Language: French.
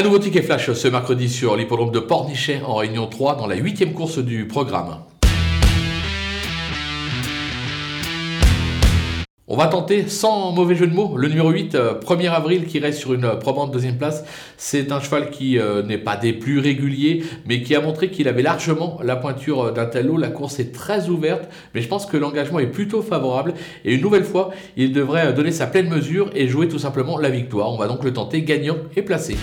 Un nouveau ticket flash ce mercredi sur l'hippodrome de Pornichet en Réunion 3 dans la huitième course du programme. On va tenter, sans mauvais jeu de mots, le numéro 8, 1er euh, avril, qui reste sur une euh, probante deuxième place. C'est un cheval qui euh, n'est pas des plus réguliers, mais qui a montré qu'il avait largement la pointure d'un tel La course est très ouverte, mais je pense que l'engagement est plutôt favorable. Et une nouvelle fois, il devrait donner sa pleine mesure et jouer tout simplement la victoire. On va donc le tenter gagnant et placé.